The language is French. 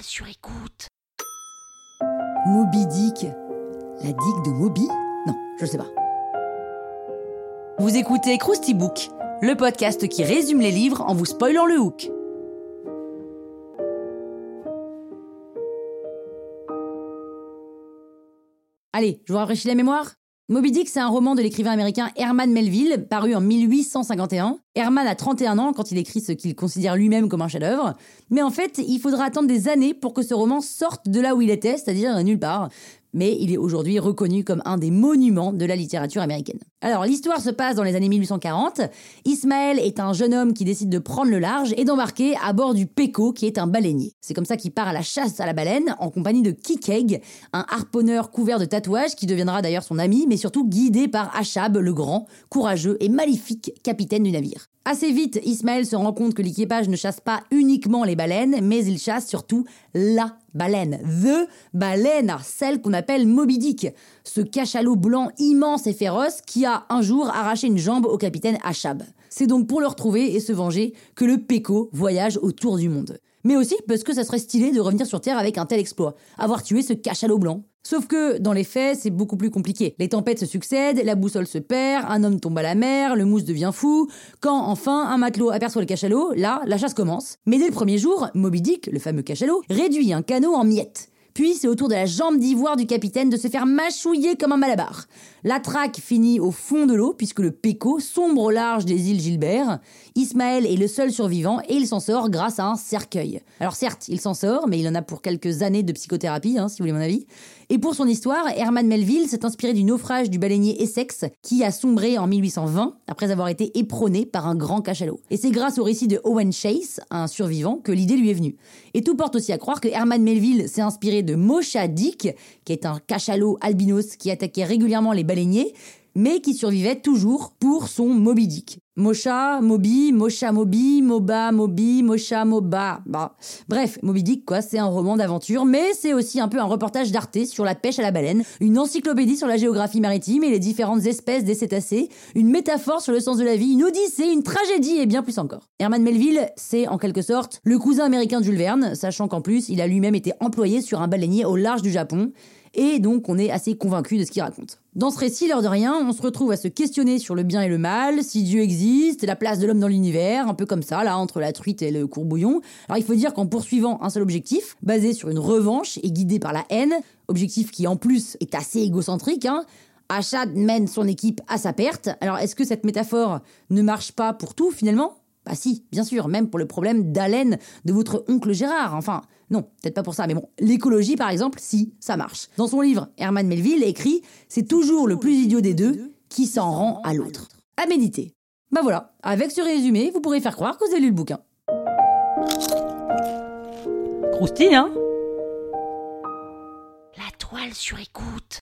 Sur écoute. Moby Dick. La digue de Moby? Non, je sais pas. Vous écoutez Krusty Book, le podcast qui résume les livres en vous spoilant le hook. Allez, je vous rafraîchis la mémoire? Moby Dick, c'est un roman de l'écrivain américain Herman Melville, paru en 1851. Herman a 31 ans quand il écrit ce qu'il considère lui-même comme un chef-d'œuvre. Mais en fait, il faudra attendre des années pour que ce roman sorte de là où il était, c'est-à-dire nulle part mais il est aujourd'hui reconnu comme un des monuments de la littérature américaine. Alors l'histoire se passe dans les années 1840. Ismaël est un jeune homme qui décide de prendre le large et d'embarquer à bord du Peco, qui est un baleinier. C'est comme ça qu'il part à la chasse à la baleine en compagnie de Kikeg, un harponneur couvert de tatouages qui deviendra d'ailleurs son ami, mais surtout guidé par Achab, le grand, courageux et maléfique capitaine du navire. Assez vite, Ismaël se rend compte que l'équipage ne chasse pas uniquement les baleines, mais il chasse surtout la baleine. The baleine, celle qu'on appelle Moby Dick. Ce cachalot blanc immense et féroce qui a un jour arraché une jambe au capitaine Achab. C'est donc pour le retrouver et se venger que le Péco voyage autour du monde. Mais aussi parce que ça serait stylé de revenir sur Terre avec un tel exploit, avoir tué ce cachalot blanc. Sauf que, dans les faits, c'est beaucoup plus compliqué. Les tempêtes se succèdent, la boussole se perd, un homme tombe à la mer, le mousse devient fou. Quand, enfin, un matelot aperçoit le cachalot, là, la chasse commence. Mais dès le premier jour, Moby Dick, le fameux cachalot, réduit un canot en miettes. Puis c'est au tour de la jambe d'ivoire du capitaine de se faire mâchouiller comme un malabar. La traque finit au fond de l'eau puisque le Péco sombre au large des îles Gilbert. Ismaël est le seul survivant et il s'en sort grâce à un cercueil. Alors certes, il s'en sort, mais il en a pour quelques années de psychothérapie, hein, si vous voulez mon avis. Et pour son histoire, Herman Melville s'est inspiré du naufrage du baleinier Essex qui a sombré en 1820 après avoir été éperonné par un grand cachalot. Et c'est grâce au récit de Owen Chase, un survivant, que l'idée lui est venue. Et tout porte aussi à croire que Herman Melville s'est inspiré de Mosha Dick, qui est un cachalot albinos qui attaquait régulièrement les baleiniers, mais qui survivait toujours pour son Moby Dick. Mosha, Moby, Mosha Moby, Moba, Moby, Mosha, Moba. Bah, bref, Moby Dick, quoi, c'est un roman d'aventure, mais c'est aussi un peu un reportage d'Arte sur la pêche à la baleine, une encyclopédie sur la géographie maritime et les différentes espèces des cétacés, une métaphore sur le sens de la vie, une odyssée, une tragédie et bien plus encore. Herman Melville, c'est en quelque sorte le cousin américain de Jules Verne, sachant qu'en plus, il a lui-même été employé sur un baleinier au large du Japon et donc on est assez convaincu de ce qu'il raconte. Dans ce récit, l'heure de rien, on se retrouve à se questionner sur le bien et le mal, si Dieu existe, la place de l'homme dans l'univers, un peu comme ça, là, entre la truite et le courbouillon. Alors il faut dire qu'en poursuivant un seul objectif, basé sur une revanche et guidé par la haine, objectif qui en plus est assez égocentrique, hein, Achad mène son équipe à sa perte. Alors est-ce que cette métaphore ne marche pas pour tout finalement? Bah si, bien sûr, même pour le problème d'haleine de votre oncle Gérard. Enfin, non, peut-être pas pour ça, mais bon, l'écologie par exemple, si, ça marche. Dans son livre, Herman Melville écrit C'est toujours le plus idiot des deux qui s'en rend à l'autre. À méditer. Bah voilà, avec ce résumé, vous pourrez faire croire que vous avez lu le bouquin. Croustille, hein? La toile sur écoute.